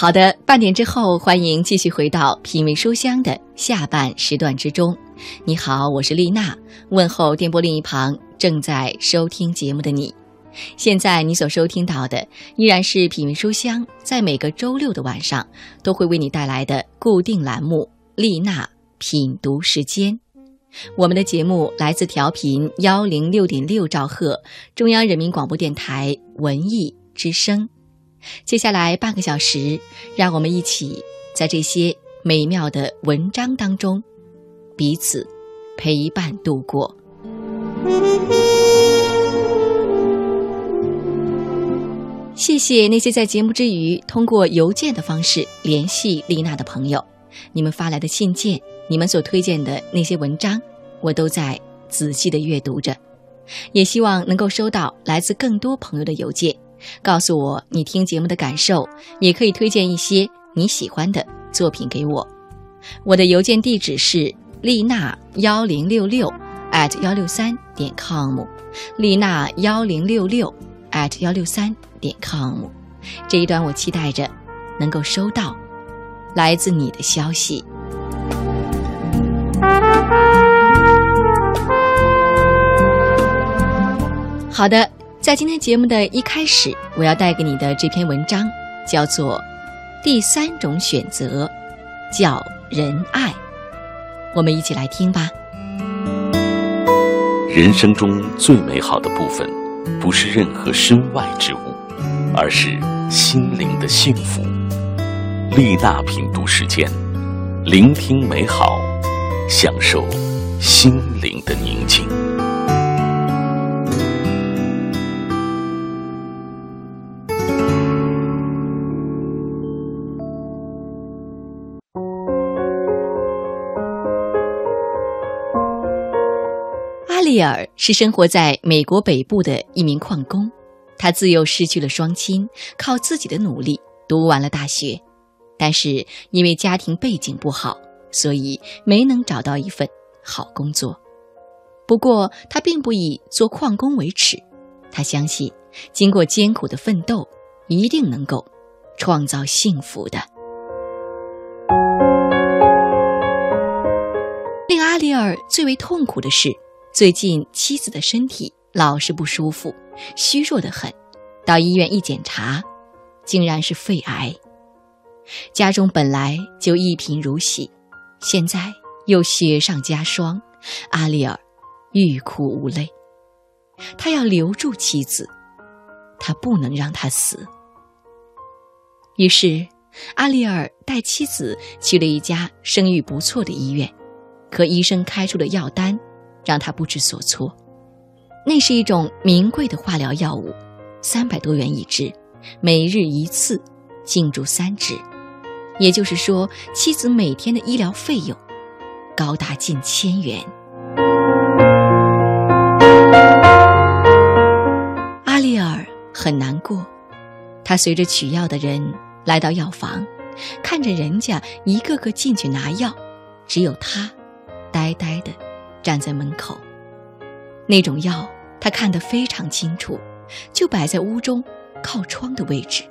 好的，半点之后，欢迎继续回到品味书香的下半时段之中。你好，我是丽娜，问候电波另一旁正在收听节目的你。现在你所收听到的依然是品味书香，在每个周六的晚上都会为你带来的固定栏目——丽娜品读时间。我们的节目来自调频幺零六点六兆赫，中央人民广播电台文艺之声。接下来半个小时，让我们一起在这些美妙的文章当中彼此陪伴度过。谢谢那些在节目之余通过邮件的方式联系丽娜的朋友，你们发来的信件，你们所推荐的那些文章，我都在仔细的阅读着，也希望能够收到来自更多朋友的邮件。告诉我你听节目的感受，也可以推荐一些你喜欢的作品给我。我的邮件地址是丽娜幺零六六 at 幺六三点 com，丽娜幺零六六 at 幺六三点 com。这一段我期待着能够收到来自你的消息。好的。在今天节目的一开始，我要带给你的这篇文章叫做《第三种选择》，叫仁爱。我们一起来听吧。人生中最美好的部分，不是任何身外之物，而是心灵的幸福。丽娜品读时间，聆听美好，享受心灵的宁静。利尔是生活在美国北部的一名矿工，他自幼失去了双亲，靠自己的努力读完了大学，但是因为家庭背景不好，所以没能找到一份好工作。不过他并不以做矿工为耻，他相信经过艰苦的奋斗，一定能够创造幸福的。令阿里尔最为痛苦的是。最近妻子的身体老是不舒服，虚弱的很。到医院一检查，竟然是肺癌。家中本来就一贫如洗，现在又雪上加霜。阿丽尔欲哭无泪，他要留住妻子，他不能让她死。于是，阿丽尔带妻子去了一家声誉不错的医院，可医生开出的药单。让他不知所措。那是一种名贵的化疗药物，三百多元一支，每日一次，静注三支。也就是说，妻子每天的医疗费用高达近千元。阿丽尔很难过，他随着取药的人来到药房，看着人家一个个进去拿药，只有他，呆呆的。站在门口，那种药他看得非常清楚，就摆在屋中靠窗的位置。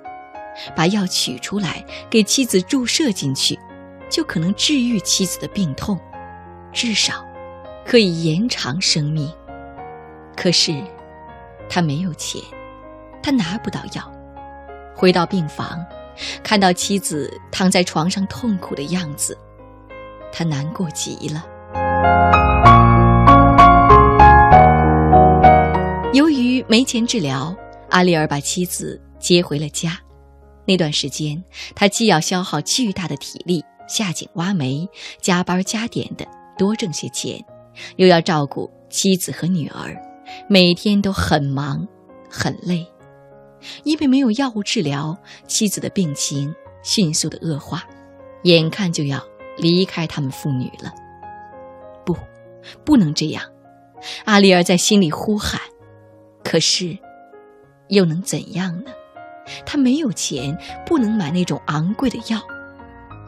把药取出来给妻子注射进去，就可能治愈妻子的病痛，至少可以延长生命。可是他没有钱，他拿不到药。回到病房，看到妻子躺在床上痛苦的样子，他难过极了。没钱治疗，阿丽尔把妻子接回了家。那段时间，他既要消耗巨大的体力下井挖煤，加班加点的多挣些钱，又要照顾妻子和女儿，每天都很忙很累。因为没有药物治疗，妻子的病情迅速的恶化，眼看就要离开他们父女了。不，不能这样！阿丽尔在心里呼喊。可是，又能怎样呢？他没有钱，不能买那种昂贵的药，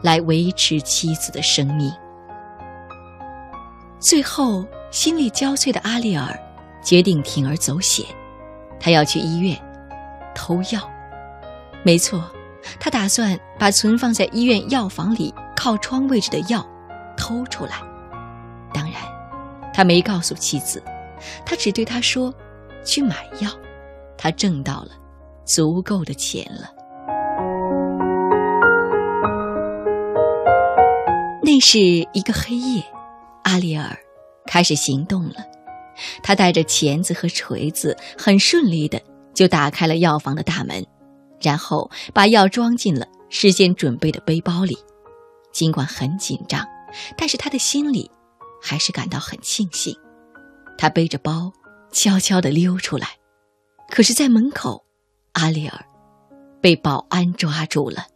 来维持妻子的生命。最后，心力交瘁的阿丽尔决定铤而走险，他要去医院偷药。没错，他打算把存放在医院药房里靠窗位置的药偷出来。当然，他没告诉妻子，他只对她说：“去买药。”他挣到了足够的钱了。那是一个黑夜，阿里尔开始行动了。他带着钳子和锤子，很顺利的就打开了药房的大门，然后把药装进了事先准备的背包里。尽管很紧张，但是他的心里还是感到很庆幸。他背着包，悄悄地溜出来。可是，在门口，阿里尔被保安抓住了。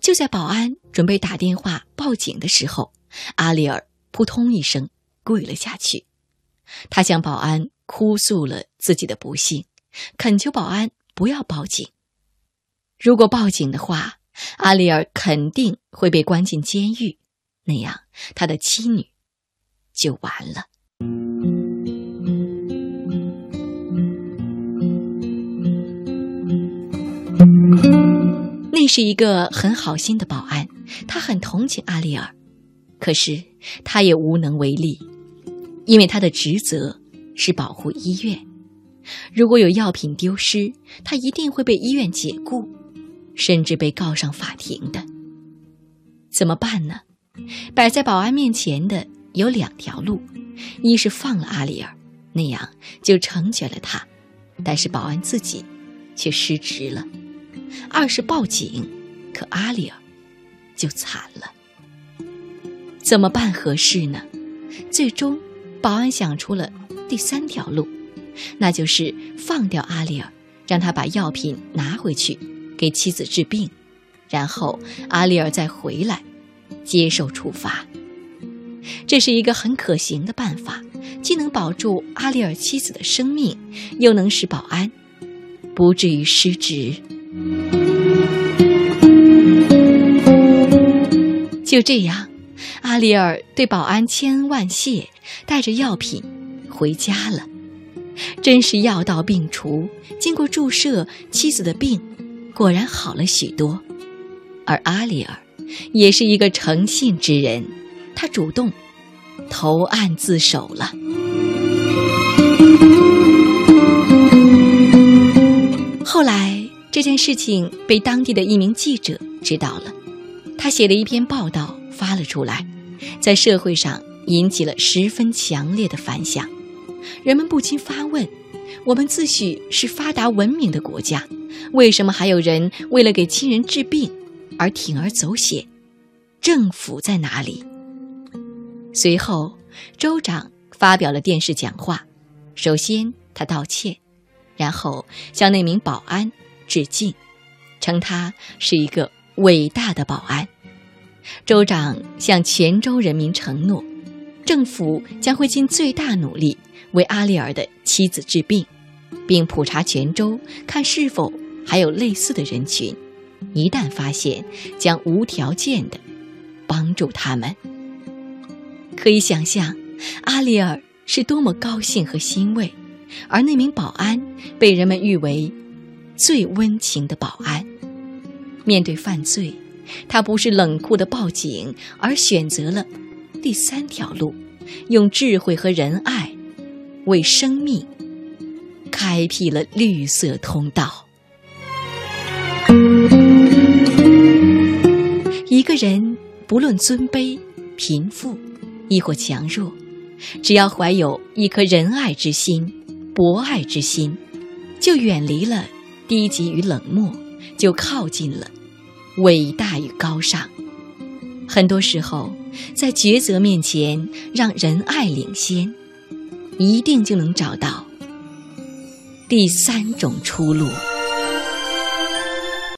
就在保安准备打电话报警的时候，阿里尔扑通一声跪了下去。他向保安哭诉了自己的不幸，恳求保安不要报警。如果报警的话，阿里尔肯定会被关进监狱，那样他的妻女就完了。是一个很好心的保安，他很同情阿里尔，可是他也无能为力。因为他的职责是保护医院，如果有药品丢失，他一定会被医院解雇，甚至被告上法庭的。怎么办呢？摆在保安面前的有两条路：一是放了阿里尔，那样就成全了他，但是保安自己却失职了；二是报警，可阿里尔就惨了。怎么办合适呢？最终。保安想出了第三条路，那就是放掉阿里尔，让他把药品拿回去给妻子治病，然后阿里尔再回来接受处罚。这是一个很可行的办法，既能保住阿里尔妻子的生命，又能使保安不至于失职。就这样。阿里尔对保安千恩万谢，带着药品回家了。真是药到病除，经过注射，妻子的病果然好了许多。而阿里尔也是一个诚信之人，他主动投案自首了。后来这件事情被当地的一名记者知道了，他写了一篇报道发了出来。在社会上引起了十分强烈的反响，人们不禁发问：我们自诩是发达文明的国家，为什么还有人为了给亲人治病而铤而走险？政府在哪里？随后，州长发表了电视讲话，首先他道歉，然后向那名保安致敬，称他是一个伟大的保安。州长向全州人民承诺，政府将会尽最大努力为阿里尔的妻子治病，并普查全州，看是否还有类似的人群。一旦发现，将无条件的帮助他们。可以想象，阿丽尔是多么高兴和欣慰，而那名保安被人们誉为最温情的保安。面对犯罪。他不是冷酷的报警，而选择了第三条路，用智慧和仁爱为生命开辟了绿色通道。一个人不论尊卑、贫富，亦或强弱，只要怀有一颗仁爱之心、博爱之心，就远离了低级与冷漠，就靠近了。伟大与高尚，很多时候，在抉择面前，让仁爱领先，一定就能找到第三种出路。